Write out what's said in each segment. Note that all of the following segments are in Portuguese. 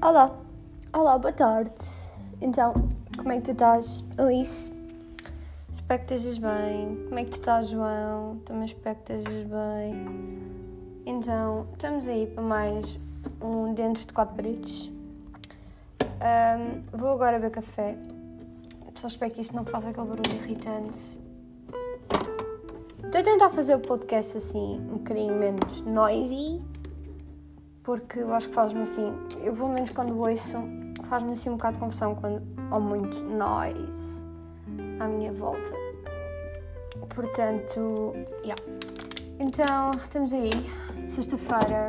Olá, olá, boa tarde. Então, como é que tu estás, Alice? Espero que estejas bem. Como é que tu estás, João? Também espero que estejas bem. Então, estamos aí para mais um Dentro de Quatro Paredes. Um, vou agora beber café. Só espero que isto não faça aquele barulho irritante. Estou a tentar fazer o podcast assim, um bocadinho menos noisy, porque eu acho que faz-me assim. Eu, pelo menos, quando ouço, faz-me assim um bocado de confusão quando há muito noise à minha volta. Portanto, yeah. Então, estamos aí, sexta-feira,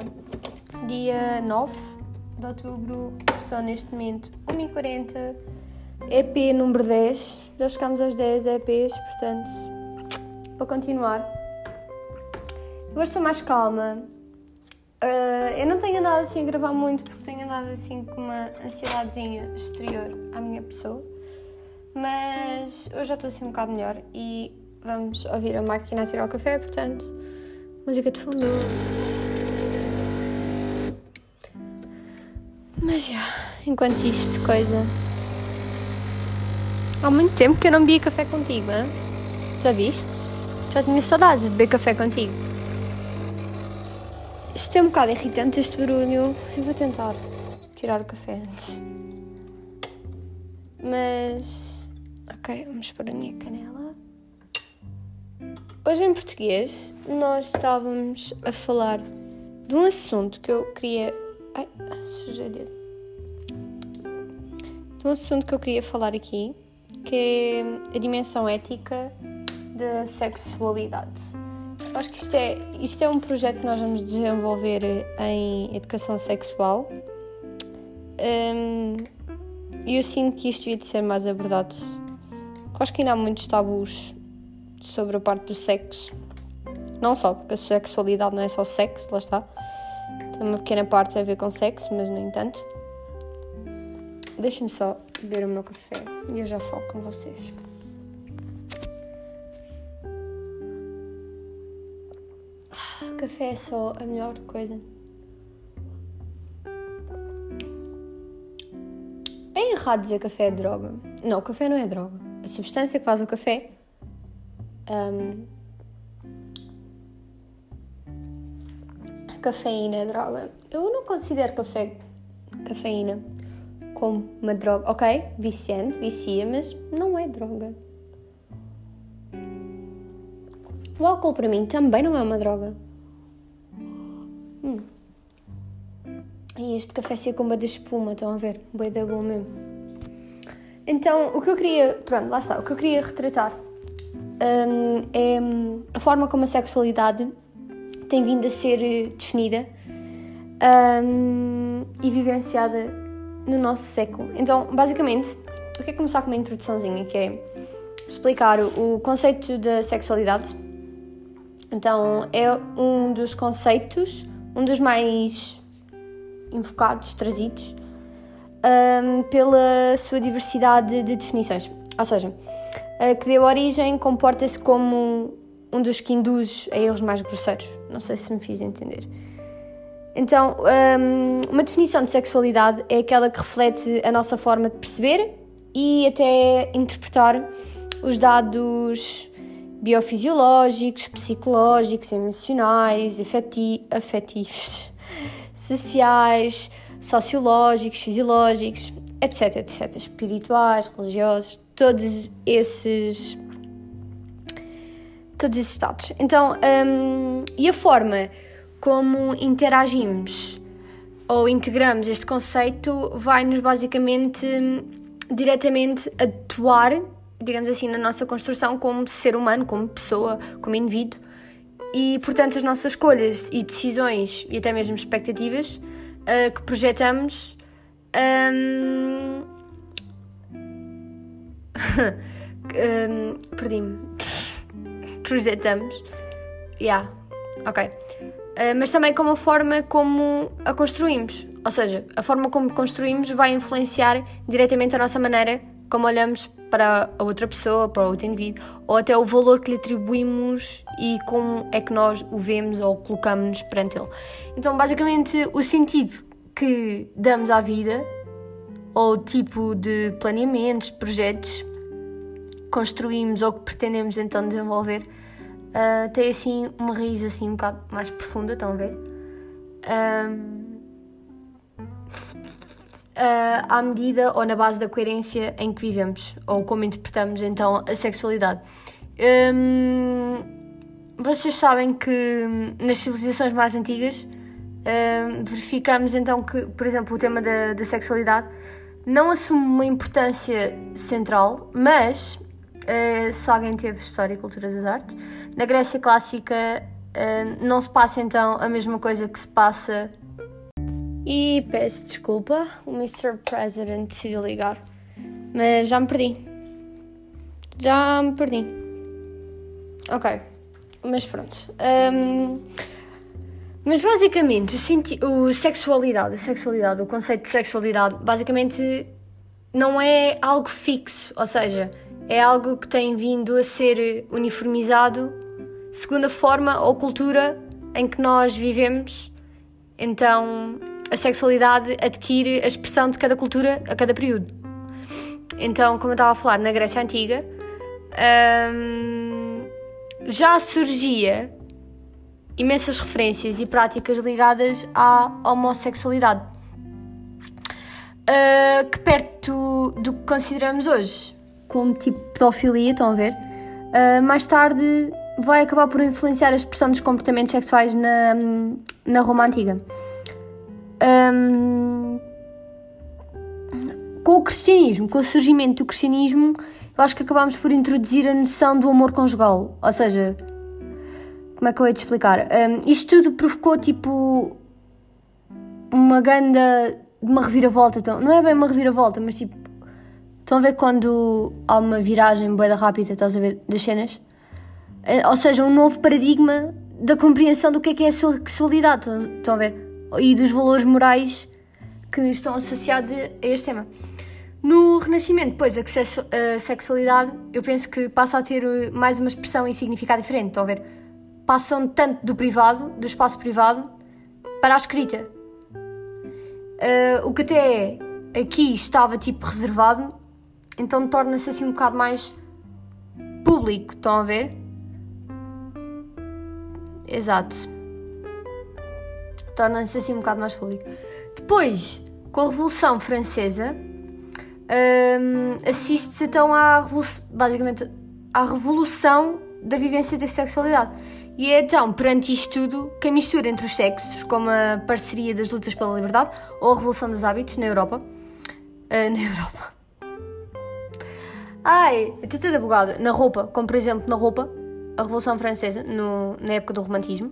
dia 9 de outubro, são neste momento 1h40, EP número 10, já chegamos aos 10 EPs, portanto, para continuar. Hoje estou mais calma. Uh, eu não tenho andado assim a gravar muito porque tenho andado assim com uma ansiedadezinha exterior à minha pessoa, mas hoje já estou assim um bocado melhor e vamos ouvir a máquina a tirar o café, portanto, música de fundo. Mas já, enquanto isto, coisa. Há muito tempo que eu não bebia café contigo, hein? já viste? Já tinha saudades de beber café contigo. Isto é um bocado irritante, este barulho. Eu vou tentar tirar o café antes. Mas. Ok, vamos pôr a minha canela. Hoje em português, nós estávamos a falar de um assunto que eu queria. Ai, sujei dedo. De um assunto que eu queria falar aqui, que é a dimensão ética da sexualidade. Acho que isto é, isto é um projeto que nós vamos desenvolver em educação sexual. Um, eu sinto que isto devia de ser mais abordado. Acho que ainda há muitos tabus sobre a parte do sexo. Não só, porque a sexualidade não é só sexo, lá está. Tem uma pequena parte a ver com sexo, mas nem tanto. Deixem-me só beber o meu café e eu já falo com vocês. Café é só a melhor coisa. É errado dizer café é droga. Não, café não é droga. A substância que faz o café. Um, cafeína é droga. Eu não considero café, cafeína como uma droga. Ok, viciante, vicia, mas não é droga. O álcool para mim também não é uma droga. E este café com de espuma, estão a ver? Boi da bom mesmo. Então, o que eu queria. Pronto, lá está. O que eu queria retratar um, é a forma como a sexualidade tem vindo a ser eh, definida um, e vivenciada no nosso século. Então, basicamente, eu quero começar com uma introduçãozinha que é explicar o conceito da sexualidade. Então, é um dos conceitos um dos mais invocados, trazidos, um, pela sua diversidade de definições. Ou seja, que deu origem comporta-se como um dos que induz a erros mais grosseiros. Não sei se me fiz entender. Então, um, uma definição de sexualidade é aquela que reflete a nossa forma de perceber e até interpretar os dados biofisiológicos, psicológicos, emocionais, afeti afetivos, sociais, sociológicos, fisiológicos, etc, etc, espirituais, religiosos, todos esses todos esses dados. Então, um, e a forma como interagimos ou integramos este conceito vai-nos basicamente diretamente atuar digamos assim, na nossa construção como ser humano, como pessoa, como indivíduo. E, portanto, as nossas escolhas e decisões e até mesmo expectativas uh, que projetamos. Um... um, Perdi-me. projetamos. Yeah, ok. Uh, mas também como a forma como a construímos. Ou seja, a forma como construímos vai influenciar diretamente a nossa maneira como olhamos para a outra pessoa, para o outro indivíduo, ou até o valor que lhe atribuímos e como é que nós o vemos ou colocamos perante ele. Então, basicamente, o sentido que damos à vida, ou o tipo de planeamentos, projetos que construímos ou que pretendemos então desenvolver, uh, tem assim uma raiz assim um bocado mais profunda, estão a ver? Um, uh, à medida ou na base da coerência em que vivemos ou como interpretamos então a sexualidade. Um, vocês sabem que nas civilizações mais antigas um, verificamos então que, por exemplo, o tema da, da sexualidade não assume uma importância central, mas uh, se alguém teve História e Cultura das Artes, na Grécia Clássica uh, não se passa então a mesma coisa que se passa e peço desculpa, o Mr. President decidiu ligar. Mas já me perdi. Já me perdi. Ok. Mas pronto. Um, mas basicamente, o, o sexualidade, a sexualidade, o conceito de sexualidade, basicamente não é algo fixo, ou seja, é algo que tem vindo a ser uniformizado segundo a forma ou cultura em que nós vivemos. Então, a sexualidade adquire a expressão de cada cultura a cada período. Então, como eu estava a falar, na Grécia Antiga hum, já surgia imensas referências e práticas ligadas à homossexualidade, uh, que perto do que consideramos hoje como tipo pedofilia, estão a ver? Uh, mais tarde vai acabar por influenciar a expressão dos comportamentos sexuais na, na Roma Antiga. Um, com o cristianismo, com o surgimento do cristianismo, eu acho que acabámos por introduzir a noção do amor conjugal. Ou seja, como é que eu ia te explicar? Um, isto tudo provocou tipo uma ganda de uma reviravolta. Então, não é bem uma reviravolta, mas tipo. Estão a ver quando há uma viragem boeda rápida, estás a ver, das cenas? Eh, ou seja, um novo paradigma da compreensão do que é que é a sexualidade. Estão a ver? E dos valores morais que estão associados a este tema. No Renascimento, depois, a sexualidade, eu penso que passa a ter uh, mais uma expressão e significado diferente. Estão a ver? Passam tanto do privado, do espaço privado, para a escrita. Uh, o que até aqui estava tipo reservado, então torna-se assim um bocado mais público. Estão a ver? Exato torna-se assim um bocado mais público. Depois, com a Revolução Francesa, um, assiste-se então à basicamente à revolução da vivência da sexualidade. E é então, perante isto tudo, que a mistura entre os sexos, como a parceria das lutas pela liberdade ou a revolução dos hábitos na Europa. Uh, na Europa. Ai, estou toda bugada. Na roupa, como por exemplo na roupa, a Revolução Francesa, no, na época do Romantismo.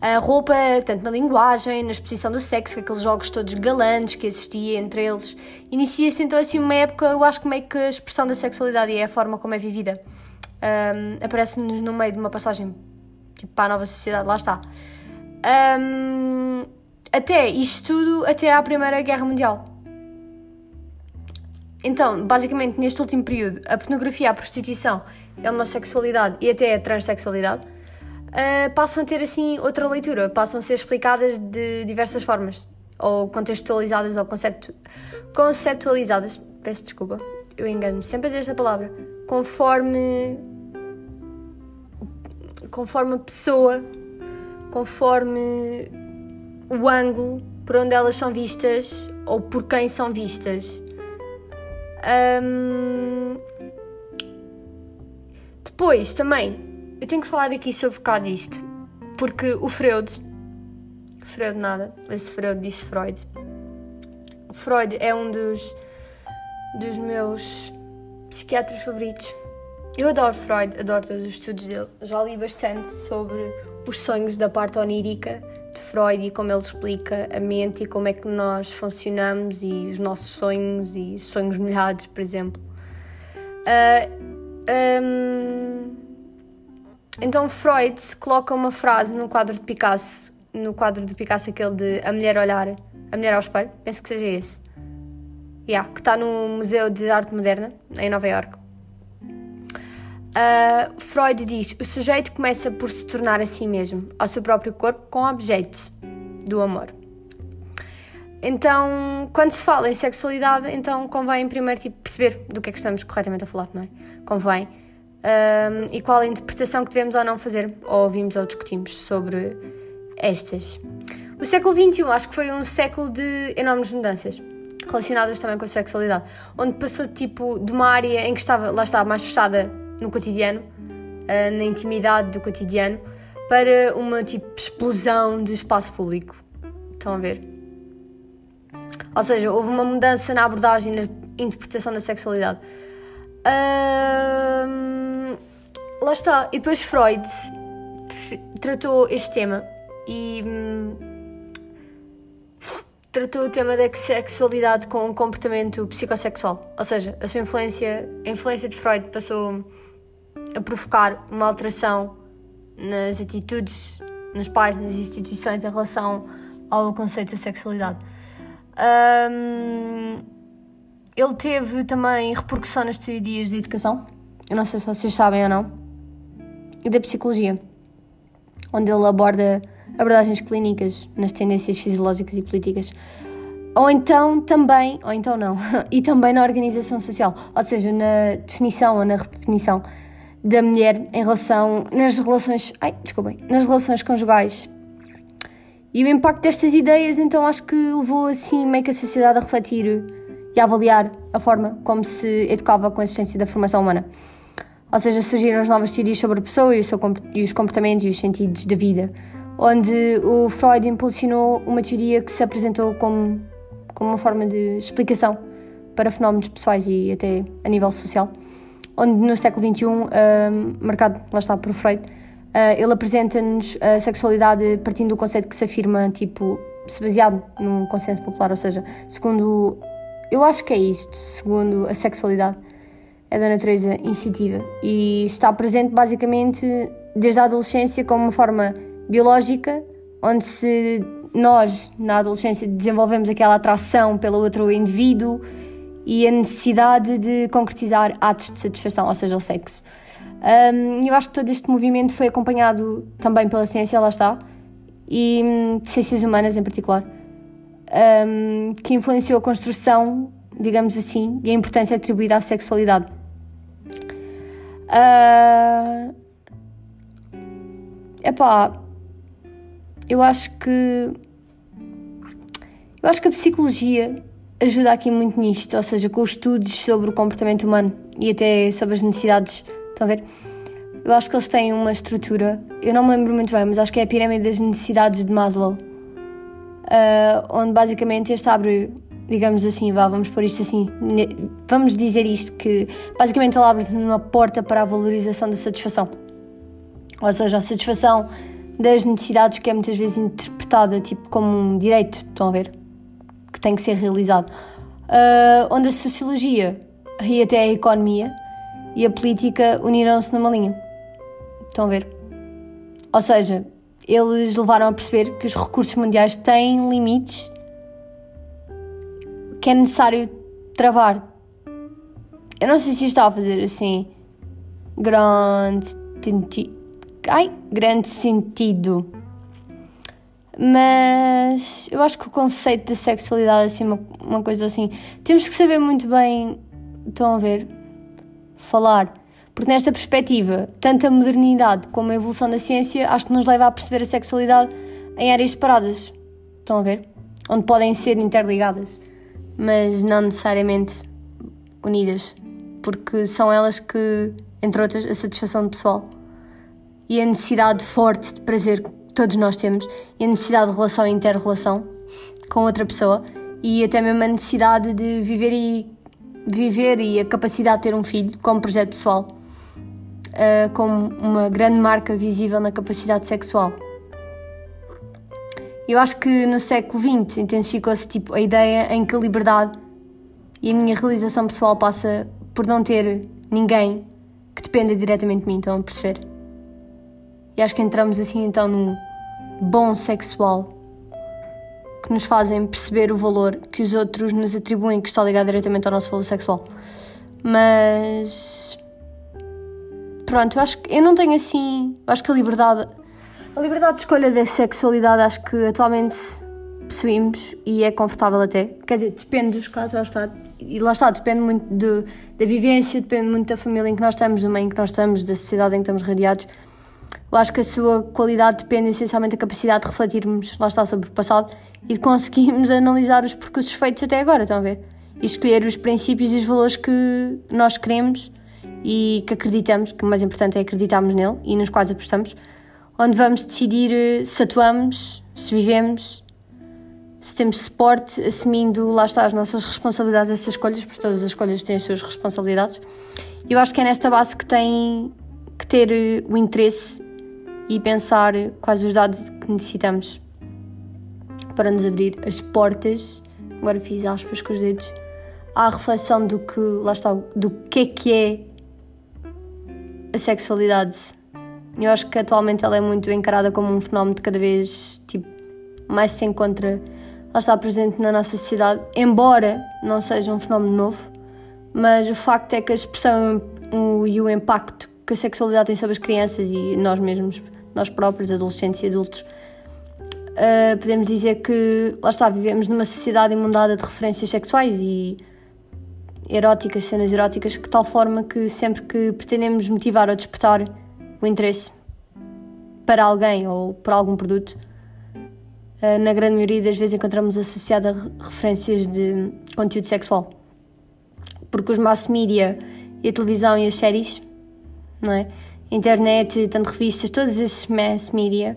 A roupa, tanto na linguagem, na exposição do sexo, com aqueles jogos todos galantes que existia entre eles. Inicia-se então assim uma época, eu acho que meio que a expressão da sexualidade e é a forma como é vivida um, aparece-nos no meio de uma passagem tipo, para a nova sociedade, lá está. Um, até isto tudo, até à Primeira Guerra Mundial. Então, basicamente, neste último período, a pornografia, a prostituição, a homossexualidade e até a transexualidade uh, passam a ter assim outra leitura, passam a ser explicadas de diversas formas, ou contextualizadas ou conceptu conceptualizadas. Peço desculpa, eu engano-me sempre a dizer esta palavra. Conforme. conforme a pessoa, conforme o ângulo por onde elas são vistas ou por quem são vistas. Um... Depois também eu tenho que falar aqui sobre bocado disto, porque o Freud, Freud nada, esse Freud diz Freud. Freud é um dos, dos meus psiquiatras favoritos. Eu adoro Freud, adoro todos os estudos dele. Já li bastante sobre os sonhos da parte onírica de Freud e como ele explica a mente e como é que nós funcionamos e os nossos sonhos e sonhos molhados, por exemplo. Uh, então Freud coloca uma frase no quadro de Picasso, no quadro de Picasso aquele de A Mulher Olhar, A Mulher ao Espelho, penso que seja esse. Yeah, que está no Museu de Arte Moderna, em Nova York. Uh, Freud diz: o sujeito começa por se tornar a si mesmo, ao seu próprio corpo, com objetos do amor. Então, quando se fala em sexualidade, então convém primeiro tipo, perceber do que é que estamos corretamente a falar, não é? Convém. Um, e qual a interpretação que devemos ou não fazer, ou ouvimos ou discutimos sobre estas. O século XXI acho que foi um século de enormes mudanças, relacionadas também com a sexualidade, onde passou tipo de uma área em que estava, lá estava mais fechada no cotidiano, uh, na intimidade do cotidiano, para uma tipo explosão do espaço público. Estão a ver? Ou seja, houve uma mudança na abordagem na interpretação da sexualidade. Lá está. E depois Freud tratou este tema e hum, tratou o tema da sexualidade com um comportamento psicossexual. Ou seja, a sua influência, a influência de Freud passou a provocar uma alteração nas atitudes, nos pais, nas instituições em relação ao conceito da sexualidade. Um, ele teve também repercussão nas teorias de educação, eu não sei se vocês sabem ou não, da psicologia, onde ele aborda abordagens clínicas nas tendências fisiológicas e políticas. Ou então também, ou então não, e também na organização social, ou seja, na definição ou na redefinição da mulher em relação nas relações, ai, desculpem, nas relações conjugais e o impacto destas ideias, então, acho que levou assim meio que a sociedade a refletir e a avaliar a forma como se educava com a existência da formação humana. Ou seja, surgiram as novas teorias sobre a pessoa e, seu, e os comportamentos e os sentidos da vida, onde o Freud impulsionou uma teoria que se apresentou como, como uma forma de explicação para fenómenos pessoais e até a nível social, onde no século XXI, uh, marcado, lá está, por Freud, Uh, ele apresenta-nos a sexualidade partindo do conceito que se afirma, tipo, se baseado num consenso popular, ou seja, segundo. Eu acho que é isto, segundo a sexualidade é da natureza instintiva e está presente basicamente desde a adolescência como uma forma biológica, onde se nós, na adolescência, desenvolvemos aquela atração pelo outro indivíduo e a necessidade de concretizar atos de satisfação, ou seja, o sexo. Um, eu acho que todo este movimento foi acompanhado também pela ciência, lá está, e hum, ciências humanas em particular, um, que influenciou a construção, digamos assim, e a importância atribuída à sexualidade. Uh, epá, eu acho que eu acho que a psicologia ajuda aqui muito nisto, ou seja, com os estudos sobre o comportamento humano e até sobre as necessidades Estão a ver? Eu acho que eles têm uma estrutura, eu não me lembro muito bem, mas acho que é a pirâmide das necessidades de Maslow, uh, onde basicamente este abre, digamos assim, vá, vamos pôr isto assim, vamos dizer isto, que basicamente ele abre uma porta para a valorização da satisfação. Ou seja, a satisfação das necessidades que é muitas vezes interpretada tipo como um direito, estão a ver? Que tem que ser realizado. Uh, onde a sociologia e até a economia e a política uniram-se numa linha. Estão a ver? Ou seja, eles levaram a perceber que os recursos mundiais têm limites que é necessário travar. Eu não sei se está a fazer assim grande, ai, grande sentido. Mas eu acho que o conceito da sexualidade é assim, uma, uma coisa assim. Temos que saber muito bem. Estão a ver? falar. Porque nesta perspectiva, tanto a modernidade como a evolução da ciência acho que nos leva a perceber a sexualidade em áreas separadas. Estão a ver? Onde podem ser interligadas, mas não necessariamente unidas. Porque são elas que, entre outras, a satisfação pessoal e a necessidade forte de prazer que todos nós temos e a necessidade de relação e inter-relação com outra pessoa e até mesmo a necessidade de viver e viver e a capacidade de ter um filho como projeto pessoal, uh, como uma grande marca visível na capacidade sexual. Eu acho que no século XX intensificou-se tipo, a ideia em que a liberdade e a minha realização pessoal passa por não ter ninguém que dependa diretamente de mim, estão a perceber? E acho que entramos assim então no bom sexual que nos fazem perceber o valor que os outros nos atribuem, que está ligado diretamente ao nosso valor sexual. Mas pronto, eu acho que eu não tenho assim. Eu acho que a liberdade. A liberdade de escolha da sexualidade acho que atualmente possuímos e é confortável até. Quer dizer, depende dos casos, lá está. E lá está, depende muito de, da vivência, depende muito da família em que nós estamos, do meio em que nós estamos, da sociedade em que estamos radiados. Eu acho que a sua qualidade depende essencialmente da capacidade de refletirmos, lá está, sobre o passado e de conseguirmos analisar os percursos feitos até agora, estão a ver? E escolher os princípios e os valores que nós queremos e que acreditamos, que o mais importante é acreditarmos nele e nos quais apostamos, onde vamos decidir eh, se atuamos, se vivemos, se temos suporte, assumindo, lá está, as nossas responsabilidades, essas escolhas, porque todas as escolhas têm as suas responsabilidades. Eu acho que é nesta base que tem que ter eh, o interesse e pensar quais os dados que necessitamos para nos abrir as portas, agora fiz aspas com os dedos, à reflexão do que, lá está, do que é que é a sexualidade. Eu acho que atualmente ela é muito encarada como um fenómeno de cada vez tipo, mais se encontra, lá está presente na nossa sociedade, embora não seja um fenómeno novo, mas o facto é que a expressão e o impacto que a sexualidade tem sobre as crianças e nós mesmos, nós próprios, adolescentes e adultos, uh, podemos dizer que, lá está, vivemos numa sociedade inundada de referências sexuais e eróticas, cenas eróticas, que tal forma que sempre que pretendemos motivar ou despertar o interesse para alguém ou por algum produto, eh, na grande maioria das vezes encontramos associada referências de conteúdo sexual. Porque os mass media e a televisão e as séries, não é? Internet, tanto revistas, todos esses mass media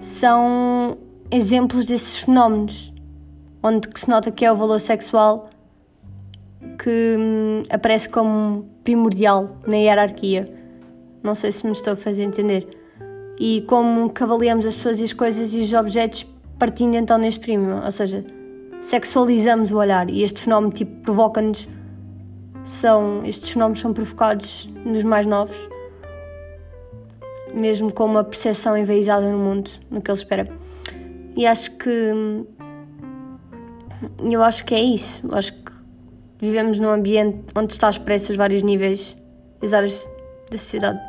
são exemplos desses fenómenos onde se nota que é o valor sexual que hum, aparece como primordial na hierarquia. Não sei se me estou a fazer entender. E como que avaliamos as pessoas e as coisas e os objetos partindo então neste primo, ou seja, sexualizamos o olhar. E este fenómeno tipo provoca-nos são estes fenómenos são provocados nos mais novos mesmo com uma percepção envaizada no mundo no que ele espera. E acho que eu acho que é isso. Eu acho que vivemos num ambiente onde está expressos vários níveis as áreas da sociedade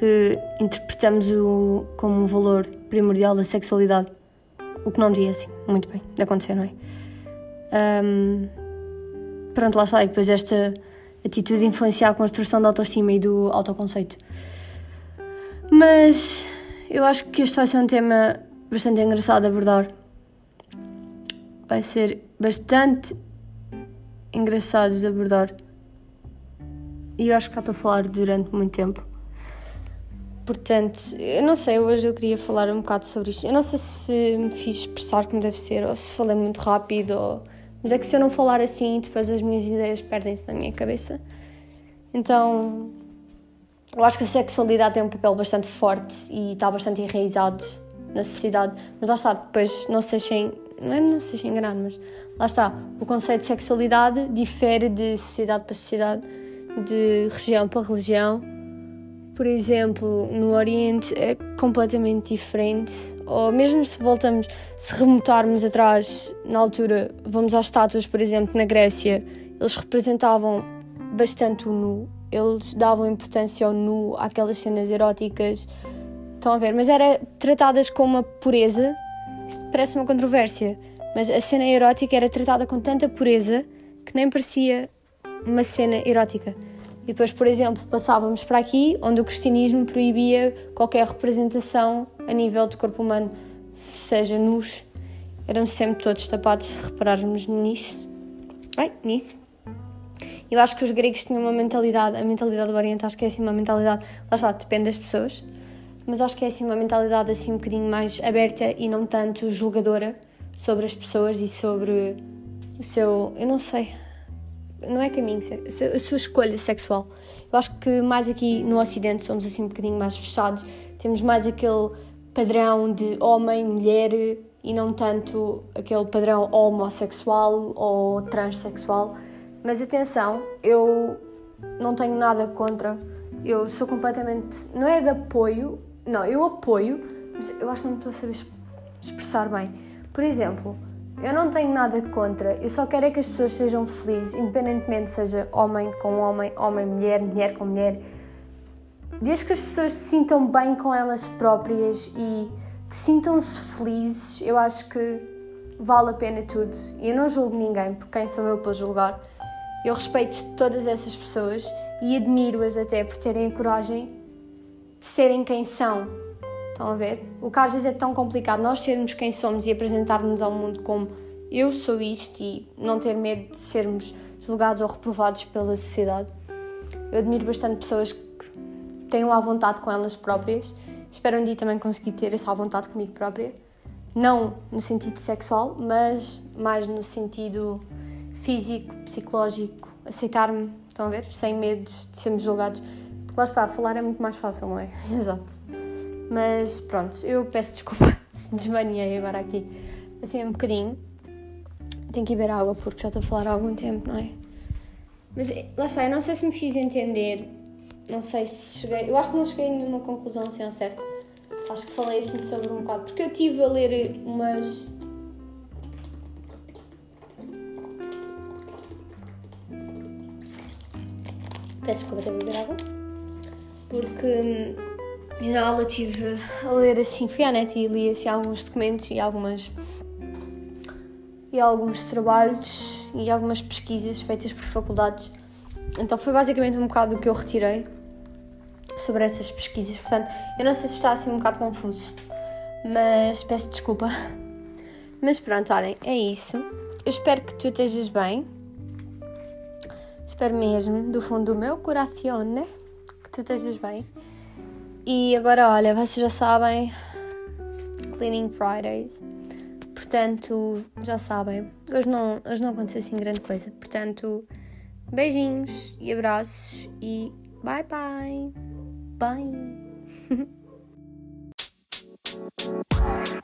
que interpretamos o, como um valor primordial da sexualidade, o que não devia assim, muito bem, de acontecer, não é? Um, pronto, lá está, e depois esta atitude influencia a construção da autoestima e do autoconceito. Mas eu acho que este vai ser um tema bastante engraçado de abordar. Vai ser bastante engraçados de abordar. E eu acho que já estou a falar durante muito tempo. Portanto, eu não sei, hoje eu queria falar um bocado sobre isto. Eu não sei se me fiz expressar como deve ser, ou se falei muito rápido, ou... mas é que se eu não falar assim, depois as minhas ideias perdem-se na minha cabeça. Então, eu acho que a sexualidade tem um papel bastante forte e está bastante enraizado na sociedade. Mas lá está, depois não se não é não se deixem enganar, mas lá está, o conceito de sexualidade difere de sociedade para sociedade, de região para religião. Por exemplo, no Oriente é completamente diferente, ou mesmo se voltamos, se remontarmos atrás, na altura, vamos às estátuas, por exemplo, na Grécia, eles representavam bastante o nu, eles davam importância ao nu, àquelas cenas eróticas, estão a ver, mas era tratadas com uma pureza, isto parece uma controvérsia, mas a cena erótica era tratada com tanta pureza que nem parecia uma cena erótica. E depois, por exemplo, passávamos para aqui, onde o cristianismo proibia qualquer representação a nível de corpo humano, seja nus. Eram sempre todos tapados, se repararmos nisso. Ai, nisso. Eu acho que os gregos tinham uma mentalidade, a mentalidade do Oriente, acho que é assim uma mentalidade, lá está, depende das pessoas, mas acho que é assim uma mentalidade assim um bocadinho mais aberta e não tanto julgadora sobre as pessoas e sobre o seu. Eu não sei. Não é caminho, a sua escolha sexual. Eu acho que mais aqui no Ocidente somos assim um bocadinho mais fechados, temos mais aquele padrão de homem, mulher e não tanto aquele padrão homossexual ou transexual. Mas atenção, eu não tenho nada contra, eu sou completamente. Não é de apoio, não, eu apoio, mas eu acho que não estou a saber expressar bem por exemplo, eu não tenho nada contra, eu só quero é que as pessoas sejam felizes, independentemente seja homem com homem, homem, mulher, mulher com mulher. Desde que as pessoas se sintam bem com elas próprias e que sintam-se felizes, eu acho que vale a pena tudo. Eu não julgo ninguém, porque quem sou eu para julgar? Eu respeito todas essas pessoas e admiro-as até por terem a coragem de serem quem são. Estão a ver? O que às vezes é tão complicado nós sermos quem somos e apresentarmos ao mundo como eu sou isto e não ter medo de sermos julgados ou reprovados pela sociedade. Eu admiro bastante pessoas que tenham à vontade com elas próprias. Espero um dia também conseguir ter essa à vontade comigo própria. Não no sentido sexual, mas mais no sentido físico, psicológico, aceitar-me, estão a ver? Sem medos de sermos julgados. Porque lá está, falar é muito mais fácil, não é? Exato. Mas pronto, eu peço desculpa se desmaniei agora aqui assim um bocadinho. Tenho que beber água porque já estou a falar há algum tempo, não é? Mas eh, lá está, eu não sei se me fiz entender, não sei se cheguei. Eu acho que não cheguei a nenhuma conclusão assim ao certo. Acho que falei assim sobre um bocado, porque eu estive a ler umas Peço desculpa, até beber água. Porque hum, eu na aula estive a ler assim, fui à net e li assim alguns documentos e algumas. e alguns trabalhos e algumas pesquisas feitas por faculdades. Então foi basicamente um bocado o que eu retirei sobre essas pesquisas. Portanto, eu não sei se está assim um bocado confuso, mas peço desculpa. Mas pronto, olhem, é isso. Eu espero que tu estejas bem espero mesmo, do fundo do meu coração, né? Que tu estejas bem. E agora, olha, vocês já sabem, Cleaning Fridays. Portanto, já sabem, hoje não, hoje não aconteceu assim grande coisa. Portanto, beijinhos e abraços e bye bye. Bye.